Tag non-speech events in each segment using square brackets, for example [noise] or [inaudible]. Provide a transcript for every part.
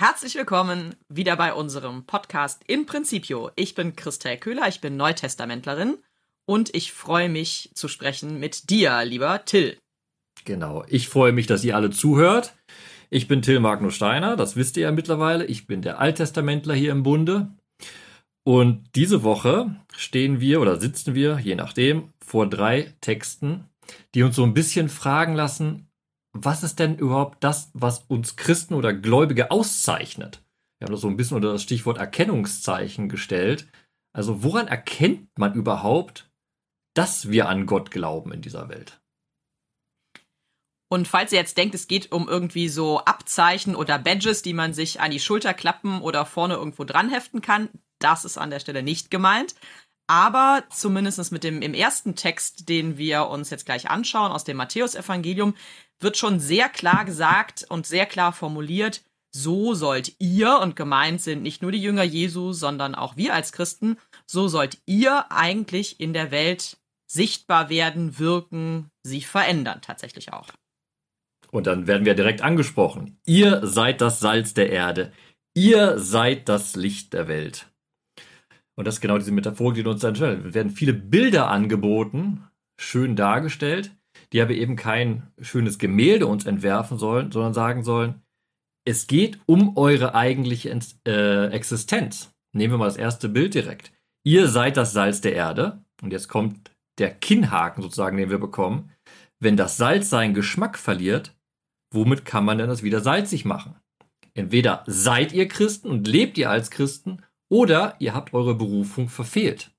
Herzlich willkommen wieder bei unserem Podcast In Principio. Ich bin Christel Köhler, ich bin Neutestamentlerin und ich freue mich zu sprechen mit dir, lieber Till. Genau, ich freue mich, dass ihr alle zuhört. Ich bin Till Magnus Steiner, das wisst ihr ja mittlerweile. Ich bin der Alttestamentler hier im Bunde. Und diese Woche stehen wir oder sitzen wir, je nachdem, vor drei Texten, die uns so ein bisschen fragen lassen, was ist denn überhaupt das, was uns Christen oder Gläubige auszeichnet? Wir haben das so ein bisschen unter das Stichwort Erkennungszeichen gestellt. Also woran erkennt man überhaupt, dass wir an Gott glauben in dieser Welt? Und falls ihr jetzt denkt, es geht um irgendwie so Abzeichen oder Badges, die man sich an die Schulter klappen oder vorne irgendwo dran heften kann, das ist an der Stelle nicht gemeint. Aber zumindest mit dem im ersten Text, den wir uns jetzt gleich anschauen, aus dem Matthäusevangelium, wird schon sehr klar gesagt und sehr klar formuliert, so sollt ihr, und gemeint sind nicht nur die Jünger Jesu, sondern auch wir als Christen, so sollt ihr eigentlich in der Welt sichtbar werden, wirken, sie verändern tatsächlich auch. Und dann werden wir direkt angesprochen. Ihr seid das Salz der Erde. Ihr seid das Licht der Welt. Und das ist genau diese Metaphorik, die uns dann stellt. Es werden viele Bilder angeboten, schön dargestellt, die aber eben kein schönes Gemälde uns entwerfen sollen, sondern sagen sollen, es geht um eure eigentliche äh, Existenz. Nehmen wir mal das erste Bild direkt. Ihr seid das Salz der Erde. Und jetzt kommt der Kinnhaken sozusagen, den wir bekommen. Wenn das Salz seinen Geschmack verliert, womit kann man denn das wieder salzig machen? Entweder seid ihr Christen und lebt ihr als Christen oder ihr habt eure Berufung verfehlt.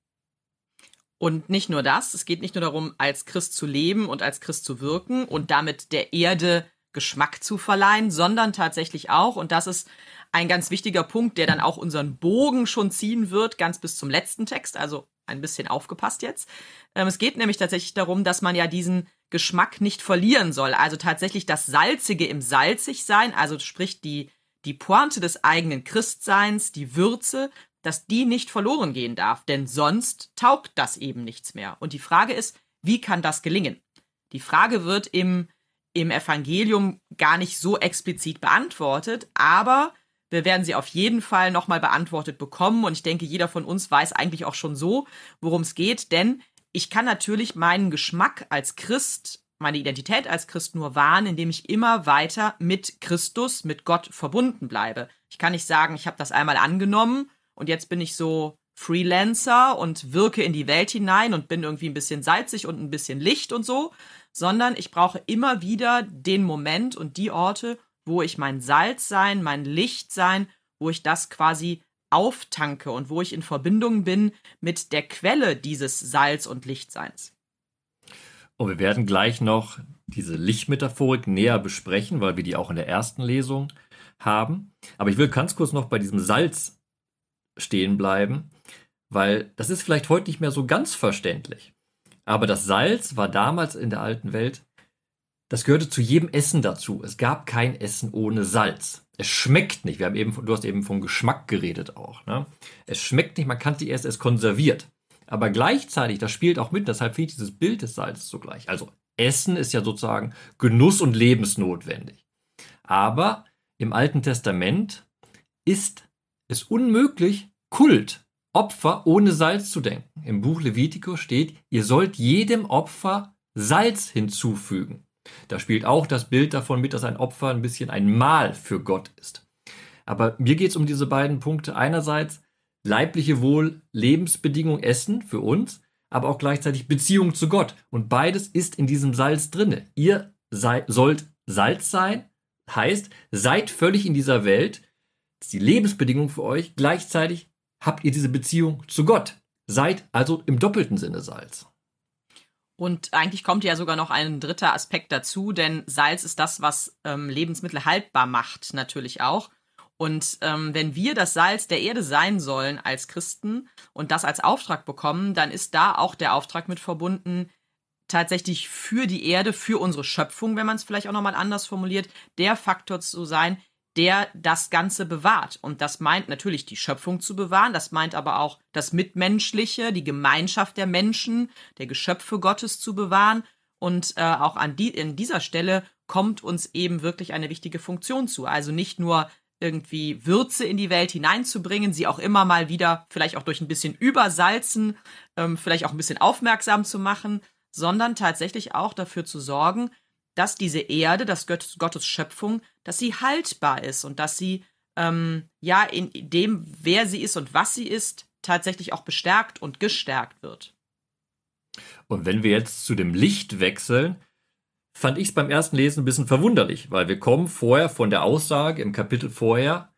Und nicht nur das, es geht nicht nur darum, als Christ zu leben und als Christ zu wirken und damit der Erde Geschmack zu verleihen, sondern tatsächlich auch, und das ist ein ganz wichtiger Punkt, der dann auch unseren Bogen schon ziehen wird, ganz bis zum letzten Text, also ein bisschen aufgepasst jetzt. Ähm, es geht nämlich tatsächlich darum, dass man ja diesen Geschmack nicht verlieren soll, also tatsächlich das Salzige im Salzig sein, also sprich die, die Pointe des eigenen Christseins, die Würze, dass die nicht verloren gehen darf, denn sonst taugt das eben nichts mehr. Und die Frage ist, wie kann das gelingen? Die Frage wird im, im Evangelium gar nicht so explizit beantwortet, aber wir werden sie auf jeden Fall nochmal beantwortet bekommen. Und ich denke, jeder von uns weiß eigentlich auch schon so, worum es geht, denn ich kann natürlich meinen Geschmack als Christ, meine Identität als Christ nur wahren, indem ich immer weiter mit Christus, mit Gott verbunden bleibe. Ich kann nicht sagen, ich habe das einmal angenommen und jetzt bin ich so Freelancer und wirke in die Welt hinein und bin irgendwie ein bisschen salzig und ein bisschen Licht und so, sondern ich brauche immer wieder den Moment und die Orte, wo ich mein Salz sein, mein Licht sein, wo ich das quasi auftanke und wo ich in Verbindung bin mit der Quelle dieses Salz- und Lichtseins. Und wir werden gleich noch diese Lichtmetaphorik näher besprechen, weil wir die auch in der ersten Lesung haben. Aber ich will ganz kurz noch bei diesem Salz stehen bleiben, weil das ist vielleicht heute nicht mehr so ganz verständlich. Aber das Salz war damals in der alten Welt, das gehörte zu jedem Essen dazu. Es gab kein Essen ohne Salz. Es schmeckt nicht. Wir haben eben, du hast eben vom Geschmack geredet auch. Ne? Es schmeckt nicht, man kann es erst, es konserviert. Aber gleichzeitig, das spielt auch mit, deshalb ich dieses Bild des Salzes so gleich. Also Essen ist ja sozusagen Genuss und lebensnotwendig. Aber im Alten Testament ist es unmöglich, Kult, Opfer ohne Salz zu denken. Im Buch Levitikus steht, ihr sollt jedem Opfer Salz hinzufügen. Da spielt auch das Bild davon mit, dass ein Opfer ein bisschen ein Mahl für Gott ist. Aber mir geht es um diese beiden Punkte. Einerseits leibliche Wohl, Lebensbedingung, Essen für uns, aber auch gleichzeitig Beziehung zu Gott. Und beides ist in diesem Salz drinne. Ihr sei, sollt Salz sein, heißt, seid völlig in dieser Welt, die Lebensbedingung für euch. Gleichzeitig habt ihr diese Beziehung zu Gott. Seid also im doppelten Sinne Salz. Und eigentlich kommt ja sogar noch ein dritter Aspekt dazu, denn Salz ist das, was ähm, Lebensmittel haltbar macht, natürlich auch. Und ähm, wenn wir das Salz der Erde sein sollen als Christen und das als Auftrag bekommen, dann ist da auch der Auftrag mit verbunden, tatsächlich für die Erde, für unsere Schöpfung, wenn man es vielleicht auch nochmal anders formuliert, der Faktor zu sein, der das Ganze bewahrt. Und das meint natürlich die Schöpfung zu bewahren, das meint aber auch das Mitmenschliche, die Gemeinschaft der Menschen, der Geschöpfe Gottes zu bewahren. Und äh, auch an die, in dieser Stelle kommt uns eben wirklich eine wichtige Funktion zu. Also nicht nur irgendwie Würze in die Welt hineinzubringen, sie auch immer mal wieder, vielleicht auch durch ein bisschen Übersalzen, ähm, vielleicht auch ein bisschen aufmerksam zu machen, sondern tatsächlich auch dafür zu sorgen, dass diese Erde, das Gott, Gottes Schöpfung, dass sie haltbar ist und dass sie ähm, ja in dem, wer sie ist und was sie ist, tatsächlich auch bestärkt und gestärkt wird. Und wenn wir jetzt zu dem Licht wechseln, fand ich es beim ersten Lesen ein bisschen verwunderlich, weil wir kommen vorher von der Aussage im Kapitel vorher,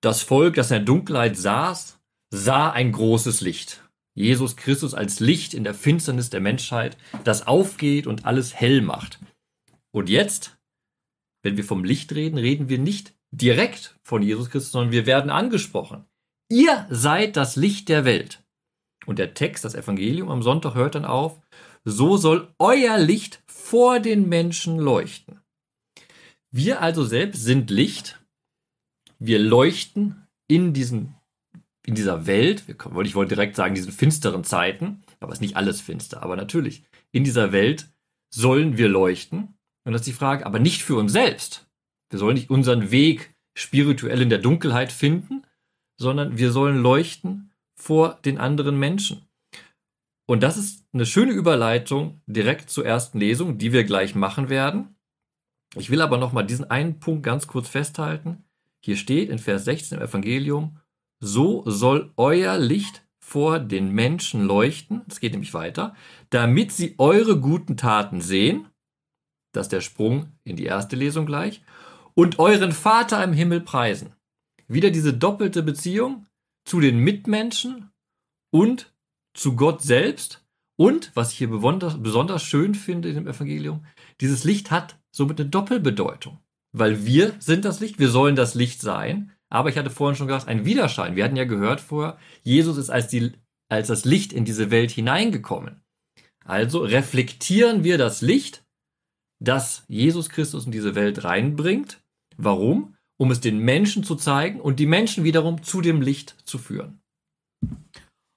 das Volk, das in der Dunkelheit saß, sah ein großes Licht. Jesus Christus als Licht in der Finsternis der Menschheit, das aufgeht und alles hell macht. Und jetzt, wenn wir vom Licht reden, reden wir nicht direkt von Jesus Christus, sondern wir werden angesprochen. Ihr seid das Licht der Welt. Und der Text, das Evangelium am Sonntag hört dann auf, so soll euer Licht vor den Menschen leuchten. Wir also selbst sind Licht. Wir leuchten in diesen in dieser Welt, ich wollte direkt sagen, diesen finsteren Zeiten, aber es ist nicht alles finster, aber natürlich, in dieser Welt sollen wir leuchten. Und das ist die Frage, aber nicht für uns selbst. Wir sollen nicht unseren Weg spirituell in der Dunkelheit finden, sondern wir sollen leuchten vor den anderen Menschen. Und das ist eine schöne Überleitung direkt zur ersten Lesung, die wir gleich machen werden. Ich will aber nochmal diesen einen Punkt ganz kurz festhalten. Hier steht in Vers 16 im Evangelium, so soll euer Licht vor den Menschen leuchten, es geht nämlich weiter, damit sie eure guten Taten sehen, das ist der Sprung in die erste Lesung gleich, und euren Vater im Himmel preisen. Wieder diese doppelte Beziehung zu den Mitmenschen und zu Gott selbst. Und, was ich hier besonders, schön finde in dem Evangelium, dieses Licht hat somit eine Doppelbedeutung. Weil wir sind das Licht, wir sollen das Licht sein. Aber ich hatte vorhin schon gesagt, ein Widerschein. Wir hatten ja gehört vorher, Jesus ist als, die, als das Licht in diese Welt hineingekommen. Also reflektieren wir das Licht, das Jesus Christus in diese Welt reinbringt. Warum? Um es den Menschen zu zeigen und die Menschen wiederum zu dem Licht zu führen.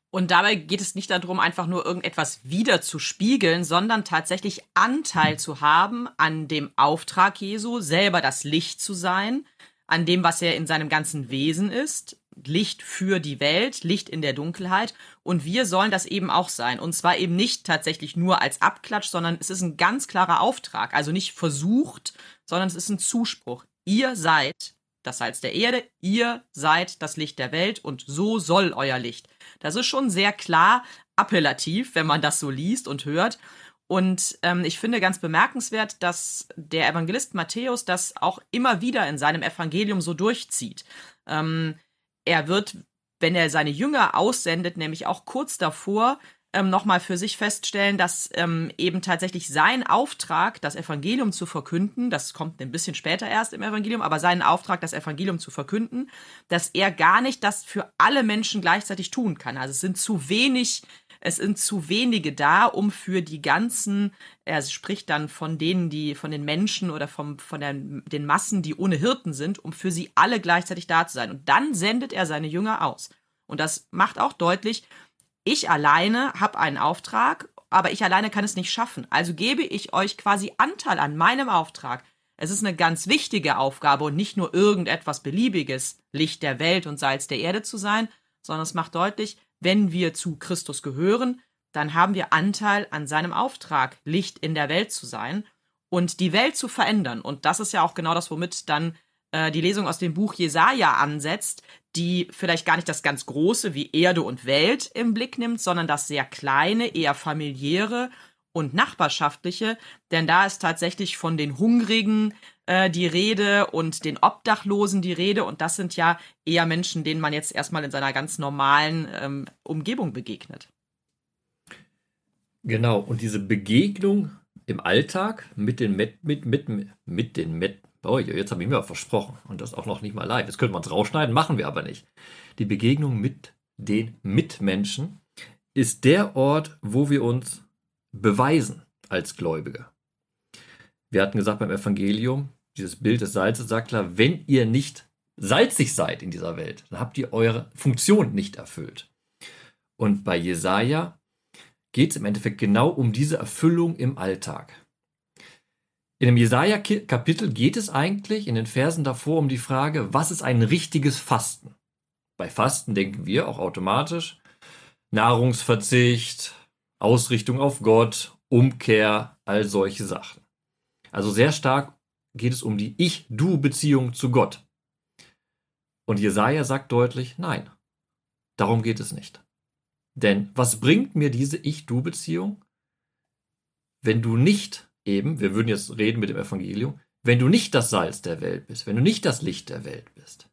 Und dabei geht es nicht darum, einfach nur irgendetwas wieder zu spiegeln, sondern tatsächlich Anteil zu haben an dem Auftrag Jesu, selber das Licht zu sein, an dem, was er in seinem ganzen Wesen ist. Licht für die Welt, Licht in der Dunkelheit. Und wir sollen das eben auch sein. Und zwar eben nicht tatsächlich nur als Abklatsch, sondern es ist ein ganz klarer Auftrag. Also nicht versucht, sondern es ist ein Zuspruch. Ihr seid das Salz der Erde, ihr seid das Licht der Welt und so soll euer Licht. Das ist schon sehr klar appellativ, wenn man das so liest und hört. Und ähm, ich finde ganz bemerkenswert, dass der Evangelist Matthäus das auch immer wieder in seinem Evangelium so durchzieht. Ähm, er wird, wenn er seine Jünger aussendet, nämlich auch kurz davor, ähm, nochmal für sich feststellen, dass ähm, eben tatsächlich sein Auftrag, das Evangelium zu verkünden, das kommt ein bisschen später erst im Evangelium, aber seinen Auftrag, das Evangelium zu verkünden, dass er gar nicht das für alle Menschen gleichzeitig tun kann. Also es sind zu wenig es sind zu wenige da, um für die ganzen, er spricht dann von denen, die, von den Menschen oder vom, von der, den Massen, die ohne Hirten sind, um für sie alle gleichzeitig da zu sein. Und dann sendet er seine Jünger aus. Und das macht auch deutlich, ich alleine habe einen Auftrag, aber ich alleine kann es nicht schaffen. Also gebe ich euch quasi Anteil an meinem Auftrag. Es ist eine ganz wichtige Aufgabe und nicht nur irgendetwas Beliebiges, Licht der Welt und Salz der Erde zu sein, sondern es macht deutlich, wenn wir zu Christus gehören, dann haben wir Anteil an seinem Auftrag, Licht in der Welt zu sein und die Welt zu verändern. Und das ist ja auch genau das, womit dann äh, die Lesung aus dem Buch Jesaja ansetzt, die vielleicht gar nicht das ganz Große wie Erde und Welt im Blick nimmt, sondern das sehr kleine, eher familiäre und nachbarschaftliche, denn da ist tatsächlich von den Hungrigen äh, die Rede und den Obdachlosen die Rede und das sind ja eher Menschen, denen man jetzt erstmal in seiner ganz normalen ähm, Umgebung begegnet. Genau, und diese Begegnung im Alltag mit den mit, mit, mit, mit den mit, Oh, jetzt habe ich mir versprochen. Und das auch noch nicht mal live. Jetzt könnte man es rausschneiden, machen wir aber nicht. Die Begegnung mit den Mitmenschen ist der Ort, wo wir uns beweisen als Gläubige. Wir hatten gesagt beim Evangelium, dieses Bild des Salzes sagt klar, wenn ihr nicht salzig seid in dieser Welt, dann habt ihr eure Funktion nicht erfüllt. Und bei Jesaja geht es im Endeffekt genau um diese Erfüllung im Alltag. In dem Jesaja-Kapitel geht es eigentlich in den Versen davor um die Frage, was ist ein richtiges Fasten? Bei Fasten denken wir auch automatisch Nahrungsverzicht, Ausrichtung auf Gott, Umkehr, all solche Sachen. Also sehr stark geht es um die Ich-Du-Beziehung zu Gott. Und Jesaja sagt deutlich, nein, darum geht es nicht. Denn was bringt mir diese Ich-Du-Beziehung, wenn du nicht eben, wir würden jetzt reden mit dem Evangelium, wenn du nicht das Salz der Welt bist, wenn du nicht das Licht der Welt bist.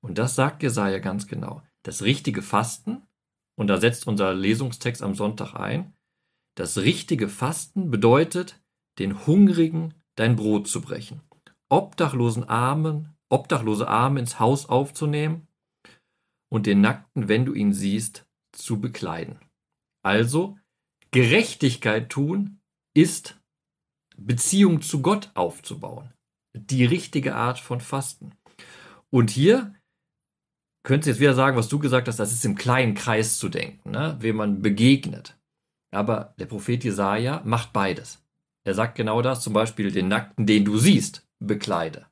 Und das sagt Jesaja ganz genau. Das richtige Fasten, und da setzt unser Lesungstext am Sonntag ein, das richtige Fasten bedeutet, den Hungrigen dein Brot zu brechen, obdachlosen Armen, obdachlose Arme ins Haus aufzunehmen und den Nackten, wenn du ihn siehst, zu bekleiden. Also, Gerechtigkeit tun ist Beziehung zu Gott aufzubauen. Die richtige Art von Fasten. Und hier könntest du jetzt wieder sagen, was du gesagt hast, das ist im kleinen Kreis zu denken, ne? wem man begegnet. Aber der Prophet Jesaja macht beides. Er sagt genau das, zum Beispiel den Nackten, den du siehst, bekleide.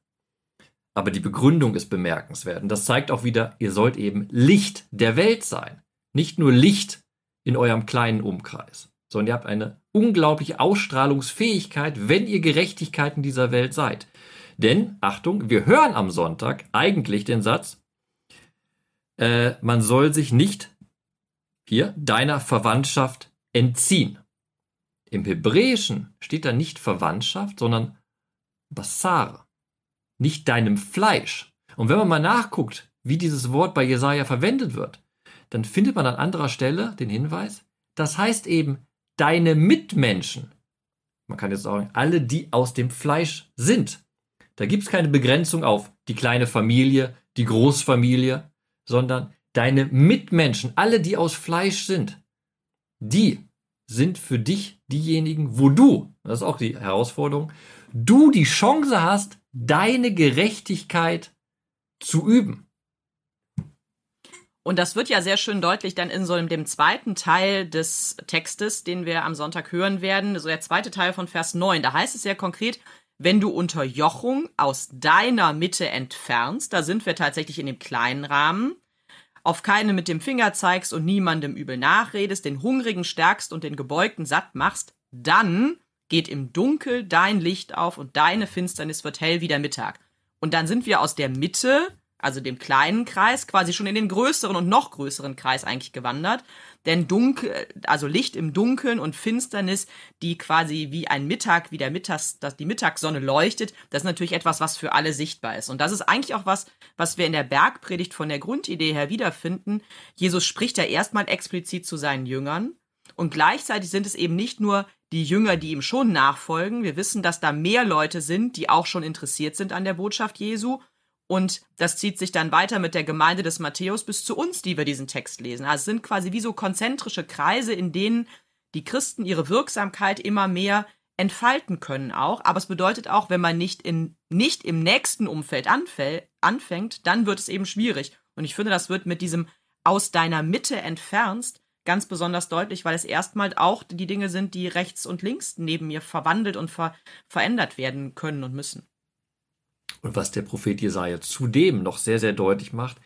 Aber die Begründung ist bemerkenswert. Und das zeigt auch wieder, ihr sollt eben Licht der Welt sein. Nicht nur Licht in eurem kleinen Umkreis, sondern ihr habt eine unglaubliche Ausstrahlungsfähigkeit, wenn ihr Gerechtigkeit in dieser Welt seid. Denn, Achtung, wir hören am Sonntag eigentlich den Satz, äh, man soll sich nicht hier deiner Verwandtschaft entziehen. Im Hebräischen steht da nicht Verwandtschaft, sondern Basar. Nicht deinem Fleisch. Und wenn man mal nachguckt, wie dieses Wort bei Jesaja verwendet wird, dann findet man an anderer Stelle den Hinweis, das heißt eben deine Mitmenschen. Man kann jetzt sagen, alle, die aus dem Fleisch sind. Da gibt es keine Begrenzung auf die kleine Familie, die Großfamilie, sondern deine Mitmenschen, alle, die aus Fleisch sind, die sind für dich diejenigen, wo du, das ist auch die Herausforderung, du die Chance hast, deine Gerechtigkeit zu üben. Und das wird ja sehr schön deutlich dann in so einem, dem zweiten Teil des Textes, den wir am Sonntag hören werden, so der zweite Teil von Vers 9. Da heißt es ja konkret, wenn du Unterjochung aus deiner Mitte entfernst, da sind wir tatsächlich in dem kleinen Rahmen, auf keine mit dem Finger zeigst und niemandem übel nachredest, den Hungrigen stärkst und den Gebeugten satt machst, dann geht im Dunkel dein Licht auf und deine Finsternis wird hell wie der Mittag. Und dann sind wir aus der Mitte also dem kleinen Kreis, quasi schon in den größeren und noch größeren Kreis eigentlich gewandert. Denn dunkel, also Licht im Dunkeln und Finsternis, die quasi wie ein Mittag, wie der Mittags, dass die Mittagssonne leuchtet, das ist natürlich etwas, was für alle sichtbar ist. Und das ist eigentlich auch was, was wir in der Bergpredigt von der Grundidee her wiederfinden. Jesus spricht ja erstmal explizit zu seinen Jüngern. Und gleichzeitig sind es eben nicht nur die Jünger, die ihm schon nachfolgen. Wir wissen, dass da mehr Leute sind, die auch schon interessiert sind an der Botschaft Jesu und das zieht sich dann weiter mit der Gemeinde des Matthäus bis zu uns, die wir diesen Text lesen. Also es sind quasi wie so konzentrische Kreise, in denen die Christen ihre Wirksamkeit immer mehr entfalten können auch. Aber es bedeutet auch, wenn man nicht, in, nicht im nächsten Umfeld anfängt, dann wird es eben schwierig. Und ich finde, das wird mit diesem aus deiner Mitte entfernst ganz besonders deutlich, weil es erstmal auch die Dinge sind, die rechts und links neben mir verwandelt und ver verändert werden können und müssen. Und was der Prophet Jesaja zudem noch sehr, sehr deutlich macht,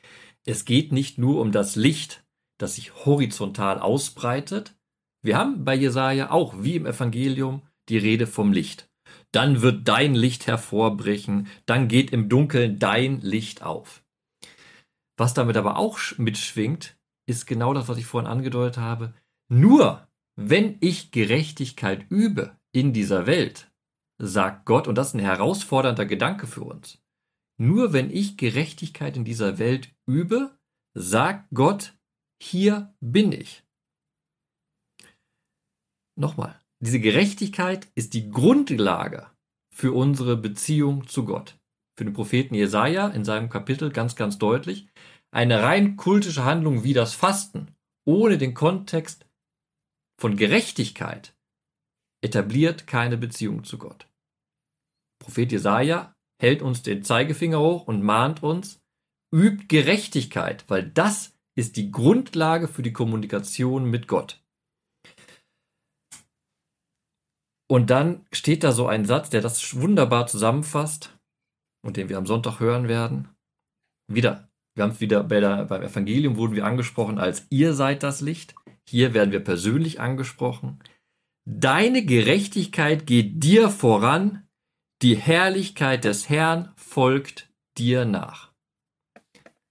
es geht nicht nur um das Licht, das sich horizontal ausbreitet. Wir haben bei Jesaja auch, wie im Evangelium, die Rede vom Licht. Dann wird dein Licht hervorbrechen, dann geht im Dunkeln dein Licht auf. Was damit aber auch mitschwingt, ist genau das, was ich vorhin angedeutet habe. Nur wenn ich Gerechtigkeit übe in dieser Welt, sagt Gott, und das ist ein herausfordernder Gedanke für uns. Nur wenn ich Gerechtigkeit in dieser Welt übe, sagt Gott, hier bin ich. Nochmal, diese Gerechtigkeit ist die Grundlage für unsere Beziehung zu Gott. Für den Propheten Jesaja in seinem Kapitel ganz, ganz deutlich. Eine rein kultische Handlung wie das Fasten ohne den Kontext von Gerechtigkeit etabliert keine Beziehung zu Gott. Prophet Jesaja hält uns den Zeigefinger hoch und mahnt uns, übt Gerechtigkeit, weil das ist die Grundlage für die Kommunikation mit Gott. Und dann steht da so ein Satz, der das wunderbar zusammenfasst und den wir am Sonntag hören werden. Wieder, wir haben es wieder bei der, beim Evangelium wurden wir angesprochen als ihr seid das Licht. Hier werden wir persönlich angesprochen. Deine Gerechtigkeit geht dir voran, die Herrlichkeit des Herrn folgt dir nach.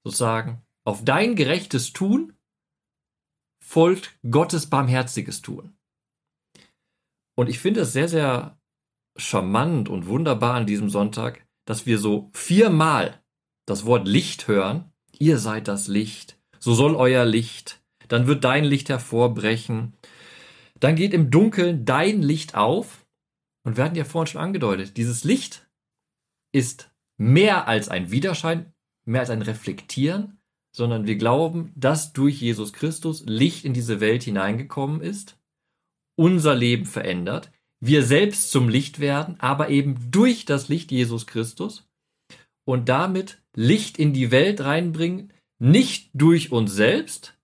Sozusagen, auf dein gerechtes Tun folgt Gottes barmherziges Tun. Und ich finde es sehr, sehr charmant und wunderbar an diesem Sonntag, dass wir so viermal das Wort Licht hören. Ihr seid das Licht, so soll euer Licht, dann wird dein Licht hervorbrechen, dann geht im Dunkeln dein Licht auf. Und wir hatten ja vorhin schon angedeutet, dieses Licht ist mehr als ein Widerschein, mehr als ein Reflektieren, sondern wir glauben, dass durch Jesus Christus Licht in diese Welt hineingekommen ist, unser Leben verändert, wir selbst zum Licht werden, aber eben durch das Licht Jesus Christus und damit Licht in die Welt reinbringen, nicht durch uns selbst,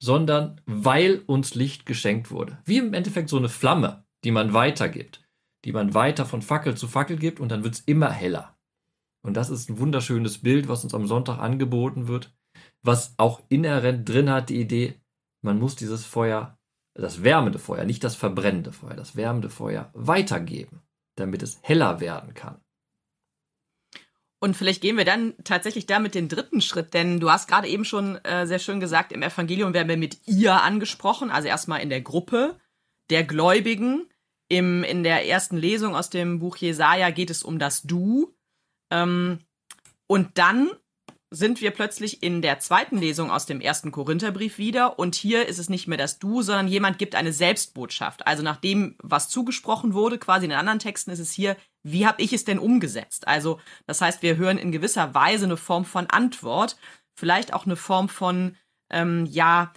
sondern weil uns Licht geschenkt wurde. Wie im Endeffekt so eine Flamme, die man weitergibt, die man weiter von Fackel zu Fackel gibt und dann wird es immer heller. Und das ist ein wunderschönes Bild, was uns am Sonntag angeboten wird, was auch inhärent drin hat, die Idee, man muss dieses Feuer, das wärmende Feuer, nicht das verbrennende Feuer, das wärmende Feuer weitergeben, damit es heller werden kann. Und vielleicht gehen wir dann tatsächlich damit den dritten Schritt, denn du hast gerade eben schon äh, sehr schön gesagt, im Evangelium werden wir mit ihr angesprochen, also erstmal in der Gruppe der Gläubigen. Im, in der ersten Lesung aus dem Buch Jesaja geht es um das Du. Ähm, und dann sind wir plötzlich in der zweiten Lesung aus dem ersten Korintherbrief wieder und hier ist es nicht mehr das Du, sondern jemand gibt eine Selbstbotschaft. Also nach dem, was zugesprochen wurde, quasi in den anderen Texten ist es hier, wie habe ich es denn umgesetzt? Also das heißt, wir hören in gewisser Weise eine Form von Antwort, vielleicht auch eine Form von, ähm, ja,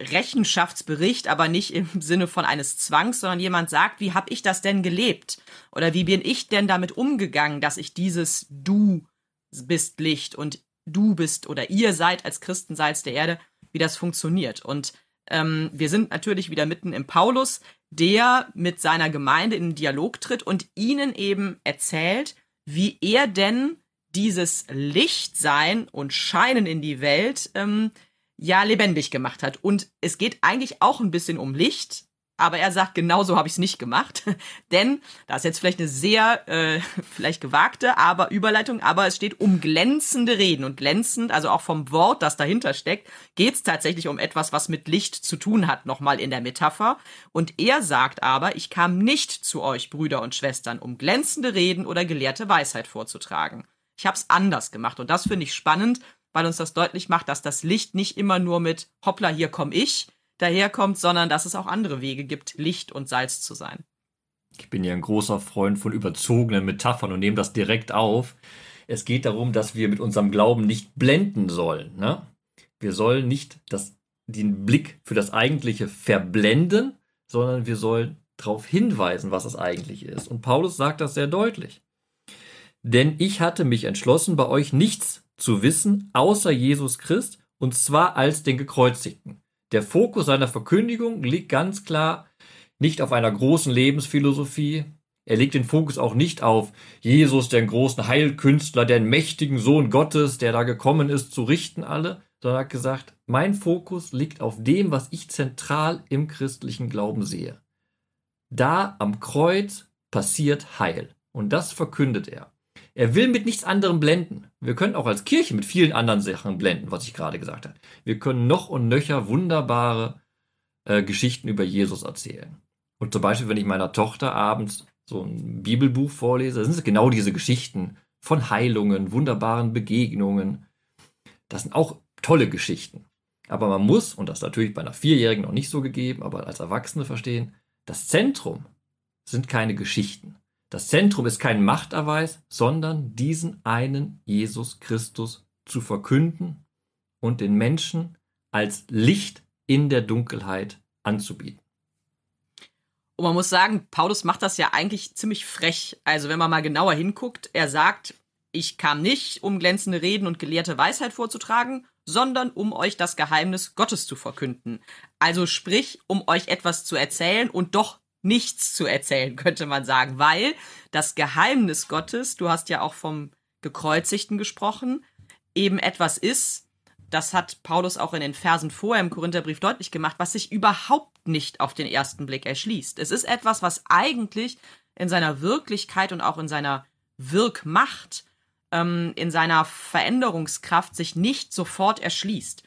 Rechenschaftsbericht, aber nicht im [laughs] Sinne von eines Zwangs, sondern jemand sagt, wie habe ich das denn gelebt? Oder wie bin ich denn damit umgegangen, dass ich dieses Du bist Licht und du bist oder ihr seid als Christen Salz der Erde, wie das funktioniert. Und ähm, wir sind natürlich wieder mitten im Paulus, der mit seiner Gemeinde in Dialog tritt und ihnen eben erzählt, wie er denn dieses Lichtsein und Scheinen in die Welt ähm, ja lebendig gemacht hat. Und es geht eigentlich auch ein bisschen um Licht, aber er sagt, genau so habe ich es nicht gemacht. [laughs] Denn, da ist jetzt vielleicht eine sehr, äh, vielleicht gewagte aber Überleitung, aber es steht um glänzende Reden. Und glänzend, also auch vom Wort, das dahinter steckt, geht es tatsächlich um etwas, was mit Licht zu tun hat, nochmal in der Metapher. Und er sagt aber, ich kam nicht zu euch, Brüder und Schwestern, um glänzende Reden oder gelehrte Weisheit vorzutragen. Ich habe es anders gemacht. Und das finde ich spannend, weil uns das deutlich macht, dass das Licht nicht immer nur mit Hoppla, hier komm ich, daherkommt, sondern dass es auch andere Wege gibt, Licht und Salz zu sein. Ich bin ja ein großer Freund von überzogenen Metaphern und nehme das direkt auf. Es geht darum, dass wir mit unserem Glauben nicht blenden sollen. Ne? Wir sollen nicht das, den Blick für das Eigentliche verblenden, sondern wir sollen darauf hinweisen, was es eigentlich ist. Und Paulus sagt das sehr deutlich. Denn ich hatte mich entschlossen, bei euch nichts zu wissen, außer Jesus Christ, und zwar als den Gekreuzigten. Der Fokus seiner Verkündigung liegt ganz klar nicht auf einer großen Lebensphilosophie. Er legt den Fokus auch nicht auf Jesus, den großen Heilkünstler, den mächtigen Sohn Gottes, der da gekommen ist, zu richten alle, sondern hat gesagt, mein Fokus liegt auf dem, was ich zentral im christlichen Glauben sehe. Da am Kreuz passiert Heil. Und das verkündet er. Er will mit nichts anderem blenden. Wir können auch als Kirche mit vielen anderen Sachen blenden, was ich gerade gesagt habe. Wir können noch und nöcher wunderbare äh, Geschichten über Jesus erzählen. Und zum Beispiel, wenn ich meiner Tochter abends so ein Bibelbuch vorlese, sind es genau diese Geschichten von Heilungen, wunderbaren Begegnungen. Das sind auch tolle Geschichten. Aber man muss, und das ist natürlich bei einer Vierjährigen noch nicht so gegeben, aber als Erwachsene verstehen, das Zentrum sind keine Geschichten. Das Zentrum ist kein Machterweis, sondern diesen einen Jesus Christus zu verkünden und den Menschen als Licht in der Dunkelheit anzubieten. Und man muss sagen, Paulus macht das ja eigentlich ziemlich frech. Also wenn man mal genauer hinguckt, er sagt, ich kam nicht, um glänzende Reden und gelehrte Weisheit vorzutragen, sondern um euch das Geheimnis Gottes zu verkünden. Also sprich, um euch etwas zu erzählen und doch nichts zu erzählen, könnte man sagen, weil das Geheimnis Gottes, du hast ja auch vom Gekreuzigten gesprochen, eben etwas ist, das hat Paulus auch in den Versen vorher im Korintherbrief deutlich gemacht, was sich überhaupt nicht auf den ersten Blick erschließt. Es ist etwas, was eigentlich in seiner Wirklichkeit und auch in seiner Wirkmacht, ähm, in seiner Veränderungskraft sich nicht sofort erschließt.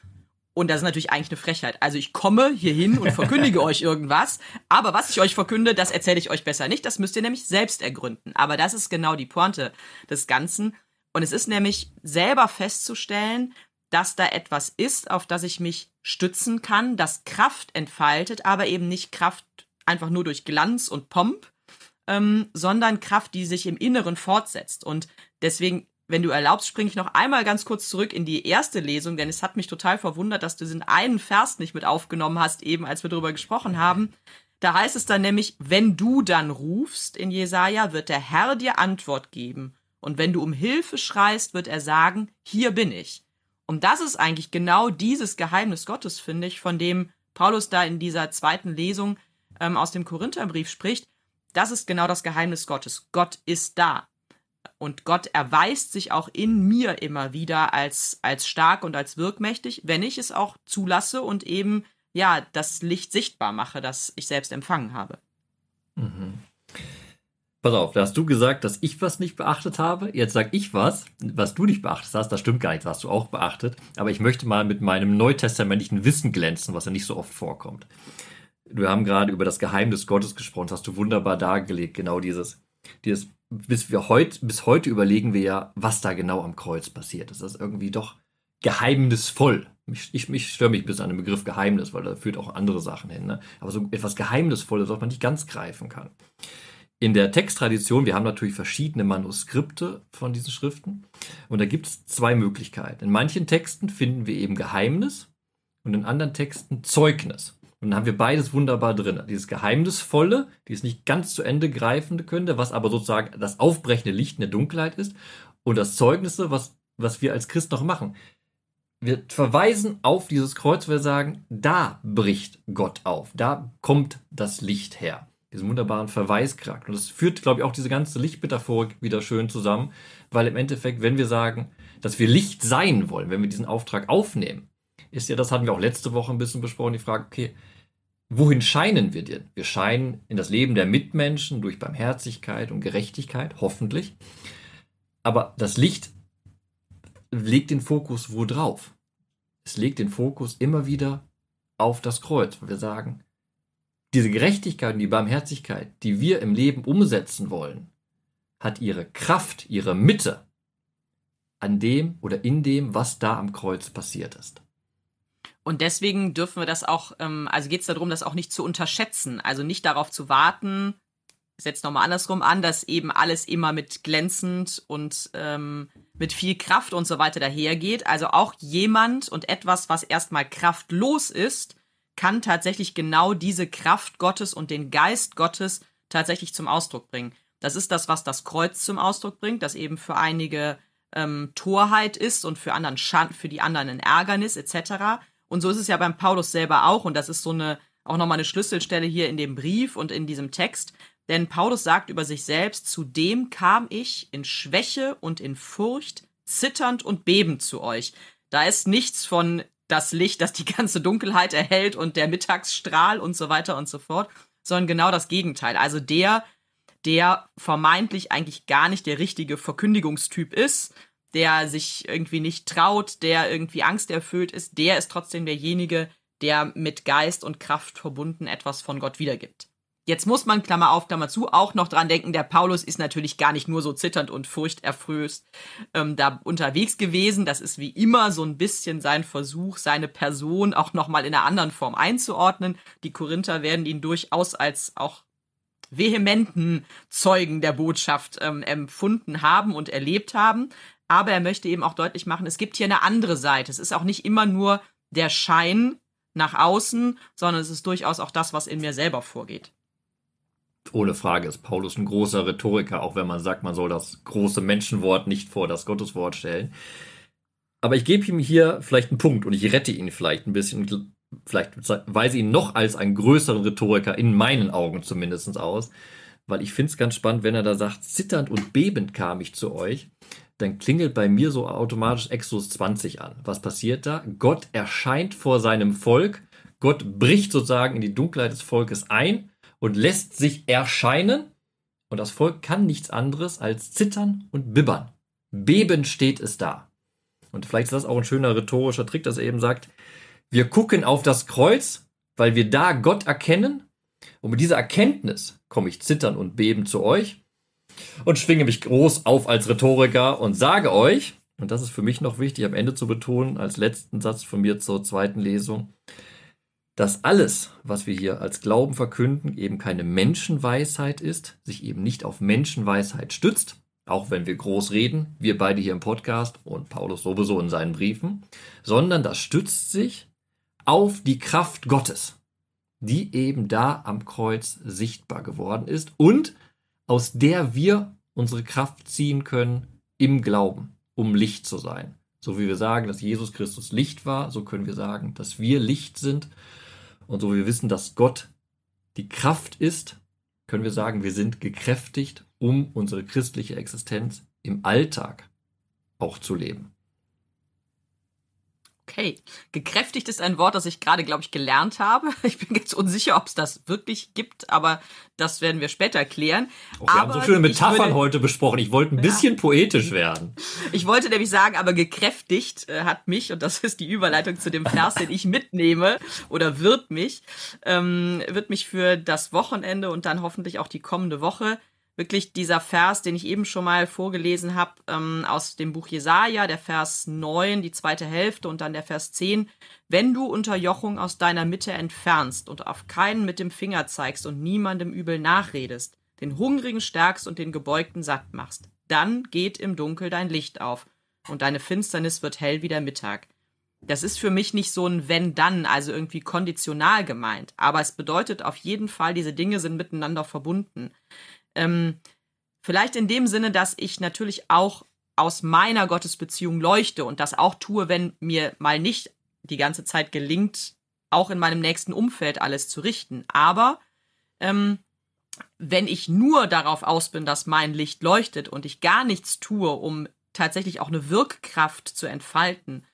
Und das ist natürlich eigentlich eine Frechheit. Also ich komme hier hin und verkündige [laughs] euch irgendwas, aber was ich euch verkünde, das erzähle ich euch besser nicht. Das müsst ihr nämlich selbst ergründen. Aber das ist genau die Pointe des Ganzen. Und es ist nämlich selber festzustellen, dass da etwas ist, auf das ich mich stützen kann, das Kraft entfaltet, aber eben nicht Kraft einfach nur durch Glanz und Pomp, ähm, sondern Kraft, die sich im Inneren fortsetzt. Und deswegen, wenn du erlaubst, springe ich noch einmal ganz kurz zurück in die erste Lesung, denn es hat mich total verwundert, dass du diesen einen Vers nicht mit aufgenommen hast, eben als wir darüber gesprochen haben. Da heißt es dann nämlich, wenn du dann rufst in Jesaja, wird der Herr dir Antwort geben. Und wenn du um Hilfe schreist, wird er sagen, hier bin ich. Und das ist eigentlich genau dieses Geheimnis Gottes, finde ich, von dem Paulus da in dieser zweiten Lesung ähm, aus dem Korintherbrief spricht. Das ist genau das Geheimnis Gottes. Gott ist da. Und Gott erweist sich auch in mir immer wieder als, als stark und als wirkmächtig, wenn ich es auch zulasse und eben, ja, das Licht sichtbar mache, das ich selbst empfangen habe. Mhm. Pass auf, da hast du gesagt, dass ich was nicht beachtet habe. Jetzt sag ich was, was du nicht beachtet hast. Das stimmt gar nicht, das hast du auch beachtet. Aber ich möchte mal mit meinem neutestamentlichen Wissen glänzen, was ja nicht so oft vorkommt. Wir haben gerade über das Geheimnis Gottes gesprochen, das hast du wunderbar dargelegt. Genau dieses, dieses bis wir heute, bis heute überlegen wir ja, was da genau am Kreuz passiert ist. Das irgendwie doch geheimnisvoll. Ich, ich, ich störe mich bisschen an dem Begriff Geheimnis, weil da führt auch andere Sachen hin. Ne? Aber so etwas Geheimnisvolles, was man nicht ganz greifen kann in der Texttradition, wir haben natürlich verschiedene Manuskripte von diesen Schriften und da gibt es zwei Möglichkeiten. In manchen Texten finden wir eben Geheimnis und in anderen Texten Zeugnis. Und dann haben wir beides wunderbar drin. Dieses Geheimnisvolle, dieses nicht ganz zu Ende greifende könnte, was aber sozusagen das aufbrechende Licht in der Dunkelheit ist. Und das Zeugnisse, was, was wir als Christ noch machen. Wir verweisen auf dieses Kreuz, wir sagen, da bricht Gott auf, da kommt das Licht her diesen wunderbaren Verweischarakter. Und das führt, glaube ich, auch diese ganze Lichtmetaphorik wieder schön zusammen, weil im Endeffekt, wenn wir sagen, dass wir Licht sein wollen, wenn wir diesen Auftrag aufnehmen, ist ja, das hatten wir auch letzte Woche ein bisschen besprochen, die Frage, okay, wohin scheinen wir denn? Wir scheinen in das Leben der Mitmenschen durch Barmherzigkeit und Gerechtigkeit, hoffentlich. Aber das Licht legt den Fokus wo drauf? Es legt den Fokus immer wieder auf das Kreuz, wo wir sagen, diese Gerechtigkeit und die Barmherzigkeit, die wir im Leben umsetzen wollen, hat ihre Kraft, ihre Mitte an dem oder in dem, was da am Kreuz passiert ist. Und deswegen dürfen wir das auch, ähm, also geht es darum, das auch nicht zu unterschätzen, also nicht darauf zu warten, ich setze nochmal andersrum an, dass eben alles immer mit glänzend und ähm, mit viel Kraft und so weiter dahergeht. Also auch jemand und etwas, was erstmal kraftlos ist, kann tatsächlich genau diese Kraft Gottes und den Geist Gottes tatsächlich zum Ausdruck bringen. Das ist das, was das Kreuz zum Ausdruck bringt, das eben für einige ähm, Torheit ist und für, anderen Schand, für die anderen ein Ärgernis etc. Und so ist es ja beim Paulus selber auch und das ist so eine auch nochmal eine Schlüsselstelle hier in dem Brief und in diesem Text. Denn Paulus sagt über sich selbst, zudem kam ich in Schwäche und in Furcht, zitternd und bebend zu euch. Da ist nichts von das Licht, das die ganze Dunkelheit erhält und der Mittagsstrahl und so weiter und so fort, sondern genau das Gegenteil. Also der, der vermeintlich eigentlich gar nicht der richtige Verkündigungstyp ist, der sich irgendwie nicht traut, der irgendwie angsterfüllt ist, der ist trotzdem derjenige, der mit Geist und Kraft verbunden etwas von Gott wiedergibt. Jetzt muss man, Klammer auf, Klammer zu, auch noch dran denken, der Paulus ist natürlich gar nicht nur so zitternd und furchterfröst ähm, da unterwegs gewesen. Das ist wie immer so ein bisschen sein Versuch, seine Person auch nochmal in einer anderen Form einzuordnen. Die Korinther werden ihn durchaus als auch vehementen Zeugen der Botschaft ähm, empfunden haben und erlebt haben. Aber er möchte eben auch deutlich machen, es gibt hier eine andere Seite. Es ist auch nicht immer nur der Schein nach außen, sondern es ist durchaus auch das, was in mir selber vorgeht ohne Frage ist Paulus ein großer Rhetoriker, auch wenn man sagt, man soll das große Menschenwort nicht vor das Gotteswort stellen. Aber ich gebe ihm hier vielleicht einen Punkt und ich rette ihn vielleicht ein bisschen und vielleicht weise ihn noch als einen größeren Rhetoriker, in meinen Augen zumindest aus, weil ich finde es ganz spannend, wenn er da sagt, zitternd und bebend kam ich zu euch, dann klingelt bei mir so automatisch Exodus 20 an. Was passiert da? Gott erscheint vor seinem Volk, Gott bricht sozusagen in die Dunkelheit des Volkes ein und lässt sich erscheinen und das Volk kann nichts anderes als zittern und bibbern. Bebend steht es da. Und vielleicht ist das auch ein schöner rhetorischer Trick, dass er eben sagt, wir gucken auf das Kreuz, weil wir da Gott erkennen. Und mit dieser Erkenntnis komme ich zittern und beben zu euch und schwinge mich groß auf als Rhetoriker und sage euch, und das ist für mich noch wichtig am Ende zu betonen, als letzten Satz von mir zur zweiten Lesung, dass alles, was wir hier als Glauben verkünden, eben keine Menschenweisheit ist, sich eben nicht auf Menschenweisheit stützt, auch wenn wir groß reden, wir beide hier im Podcast und Paulus sowieso in seinen Briefen, sondern das stützt sich auf die Kraft Gottes, die eben da am Kreuz sichtbar geworden ist und aus der wir unsere Kraft ziehen können im Glauben, um Licht zu sein. So wie wir sagen, dass Jesus Christus Licht war, so können wir sagen, dass wir Licht sind. Und so wie wir wissen, dass Gott die Kraft ist, können wir sagen, wir sind gekräftigt, um unsere christliche Existenz im Alltag auch zu leben. Okay, gekräftigt ist ein Wort, das ich gerade, glaube ich, gelernt habe. [laughs] Ich bin jetzt unsicher, ob es das wirklich gibt, aber das werden wir später klären. Oh, wir aber haben so schöne Metaphern würde, heute besprochen. Ich wollte ein ja. bisschen poetisch werden. Ich wollte nämlich sagen, aber gekräftigt äh, hat mich, und das ist die Überleitung zu dem Vers, den ich mitnehme, oder wird mich, ähm, wird mich für das Wochenende und dann hoffentlich auch die kommende Woche wirklich dieser Vers, den ich eben schon mal vorgelesen habe, ähm, aus dem Buch Jesaja, der Vers 9, die zweite Hälfte und dann der Vers 10. Wenn du Unterjochung aus deiner Mitte entfernst und auf keinen mit dem Finger zeigst und niemandem übel nachredest, den Hungrigen stärkst und den Gebeugten satt machst, dann geht im Dunkel dein Licht auf und deine Finsternis wird hell wie der Mittag. Das ist für mich nicht so ein wenn dann, also irgendwie konditional gemeint, aber es bedeutet auf jeden Fall, diese Dinge sind miteinander verbunden. Ähm, vielleicht in dem Sinne, dass ich natürlich auch aus meiner Gottesbeziehung leuchte und das auch tue, wenn mir mal nicht die ganze Zeit gelingt, auch in meinem nächsten Umfeld alles zu richten. Aber ähm, wenn ich nur darauf aus bin, dass mein Licht leuchtet und ich gar nichts tue, um tatsächlich auch eine Wirkkraft zu entfalten,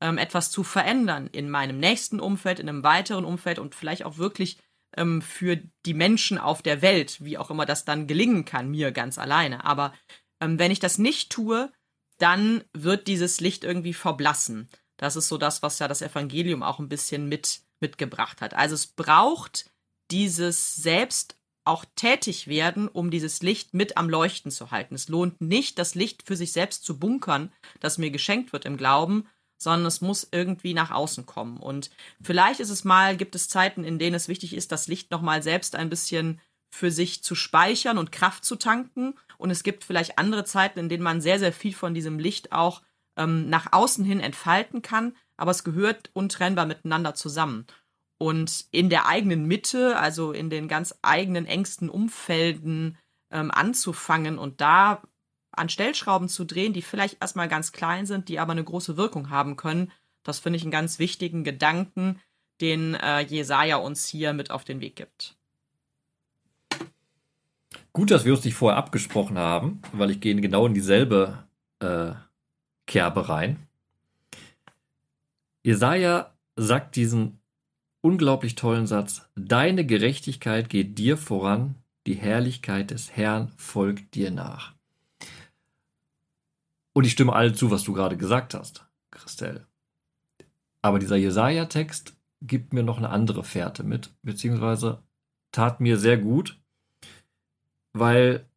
ähm, etwas zu verändern in meinem nächsten Umfeld, in einem weiteren Umfeld und vielleicht auch wirklich ähm, für die Menschen auf der Welt, wie auch immer das dann gelingen kann, mir ganz alleine. Aber ähm, wenn ich das nicht tue, dann wird dieses Licht irgendwie verblassen. Das ist so das, was ja das Evangelium auch ein bisschen mit, mitgebracht hat. Also es braucht dieses selbst auch tätig werden, um dieses Licht mit am Leuchten zu halten. Es lohnt nicht, das Licht für sich selbst zu bunkern, das mir geschenkt wird im Glauben, sondern es muss irgendwie nach außen kommen. Und vielleicht ist es mal, gibt es Zeiten, in denen es wichtig ist, das Licht nochmal selbst ein bisschen für sich zu speichern und Kraft zu tanken. Und es gibt vielleicht andere Zeiten, in denen man sehr, sehr viel von diesem Licht auch ähm, nach außen hin entfalten kann. Aber es gehört untrennbar miteinander zusammen. Und in der eigenen Mitte, also in den ganz eigenen engsten Umfelden ähm, anzufangen und da an Stellschrauben zu drehen, die vielleicht erstmal ganz klein sind, die aber eine große Wirkung haben können. Das finde ich einen ganz wichtigen Gedanken, den äh, Jesaja uns hier mit auf den Weg gibt. Gut, dass wir uns nicht vorher abgesprochen haben, weil ich gehe genau in dieselbe äh, Kerbe rein. Jesaja sagt diesen unglaublich tollen Satz: Deine Gerechtigkeit geht dir voran, die Herrlichkeit des Herrn folgt dir nach. Und ich stimme alle zu, was du gerade gesagt hast, Christelle. Aber dieser Jesaja-Text gibt mir noch eine andere Fährte mit, beziehungsweise tat mir sehr gut, weil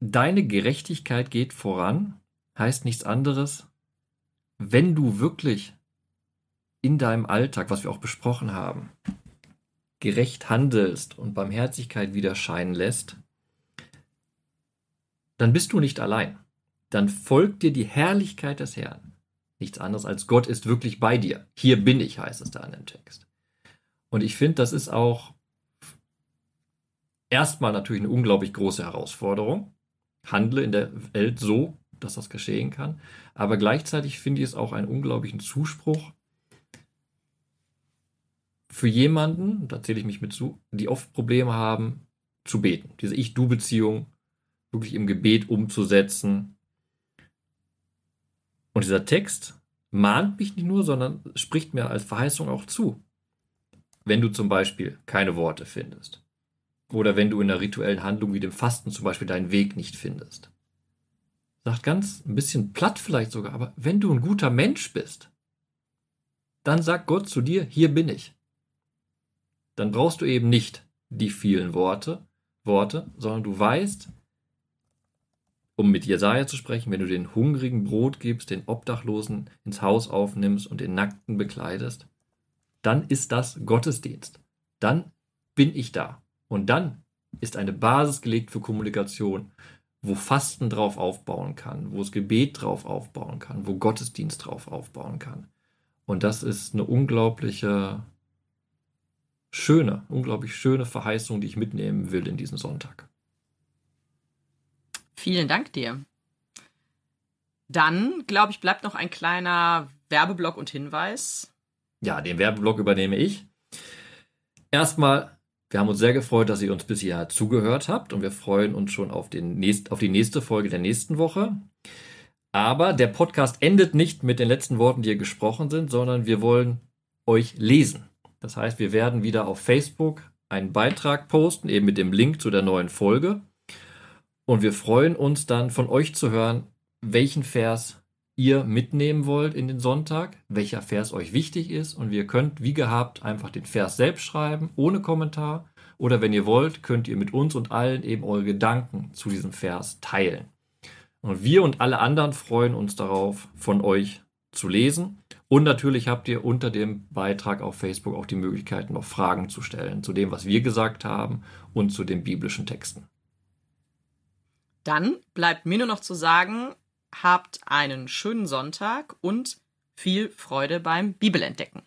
deine Gerechtigkeit geht voran, heißt nichts anderes, wenn du wirklich in deinem Alltag, was wir auch besprochen haben, gerecht handelst und Barmherzigkeit wieder scheinen lässt, dann bist du nicht allein dann folgt dir die Herrlichkeit des Herrn. Nichts anderes als Gott ist wirklich bei dir. Hier bin ich, heißt es da in dem Text. Und ich finde, das ist auch erstmal natürlich eine unglaublich große Herausforderung. Handle in der Welt so, dass das geschehen kann. Aber gleichzeitig finde ich es auch einen unglaublichen Zuspruch, für jemanden, da zähle ich mich mit zu, die oft Probleme haben, zu beten. Diese Ich-Du-Beziehung wirklich im Gebet umzusetzen. Und dieser Text mahnt mich nicht nur, sondern spricht mir als Verheißung auch zu. Wenn du zum Beispiel keine Worte findest. Oder wenn du in einer rituellen Handlung wie dem Fasten zum Beispiel deinen Weg nicht findest. Sagt ganz ein bisschen platt vielleicht sogar, aber wenn du ein guter Mensch bist, dann sagt Gott zu dir, hier bin ich. Dann brauchst du eben nicht die vielen Worte, Worte, sondern du weißt, um mit Jesaja zu sprechen, wenn du den Hungrigen Brot gibst, den Obdachlosen ins Haus aufnimmst und den Nackten bekleidest, dann ist das Gottesdienst. Dann bin ich da. Und dann ist eine Basis gelegt für Kommunikation, wo Fasten drauf aufbauen kann, wo das Gebet drauf aufbauen kann, wo Gottesdienst drauf aufbauen kann. Und das ist eine unglaubliche, schöne, unglaublich schöne Verheißung, die ich mitnehmen will in diesen Sonntag. Vielen Dank dir. Dann, glaube ich, bleibt noch ein kleiner Werbeblock und Hinweis. Ja, den Werbeblock übernehme ich. Erstmal, wir haben uns sehr gefreut, dass ihr uns bis hierher zugehört habt und wir freuen uns schon auf, den nächst, auf die nächste Folge der nächsten Woche. Aber der Podcast endet nicht mit den letzten Worten, die hier gesprochen sind, sondern wir wollen euch lesen. Das heißt, wir werden wieder auf Facebook einen Beitrag posten, eben mit dem Link zu der neuen Folge. Und wir freuen uns dann von euch zu hören, welchen Vers ihr mitnehmen wollt in den Sonntag, welcher Vers euch wichtig ist. Und ihr könnt, wie gehabt, einfach den Vers selbst schreiben, ohne Kommentar. Oder wenn ihr wollt, könnt ihr mit uns und allen eben eure Gedanken zu diesem Vers teilen. Und wir und alle anderen freuen uns darauf, von euch zu lesen. Und natürlich habt ihr unter dem Beitrag auf Facebook auch die Möglichkeit, noch Fragen zu stellen zu dem, was wir gesagt haben und zu den biblischen Texten. Dann bleibt mir nur noch zu sagen, habt einen schönen Sonntag und viel Freude beim Bibelentdecken.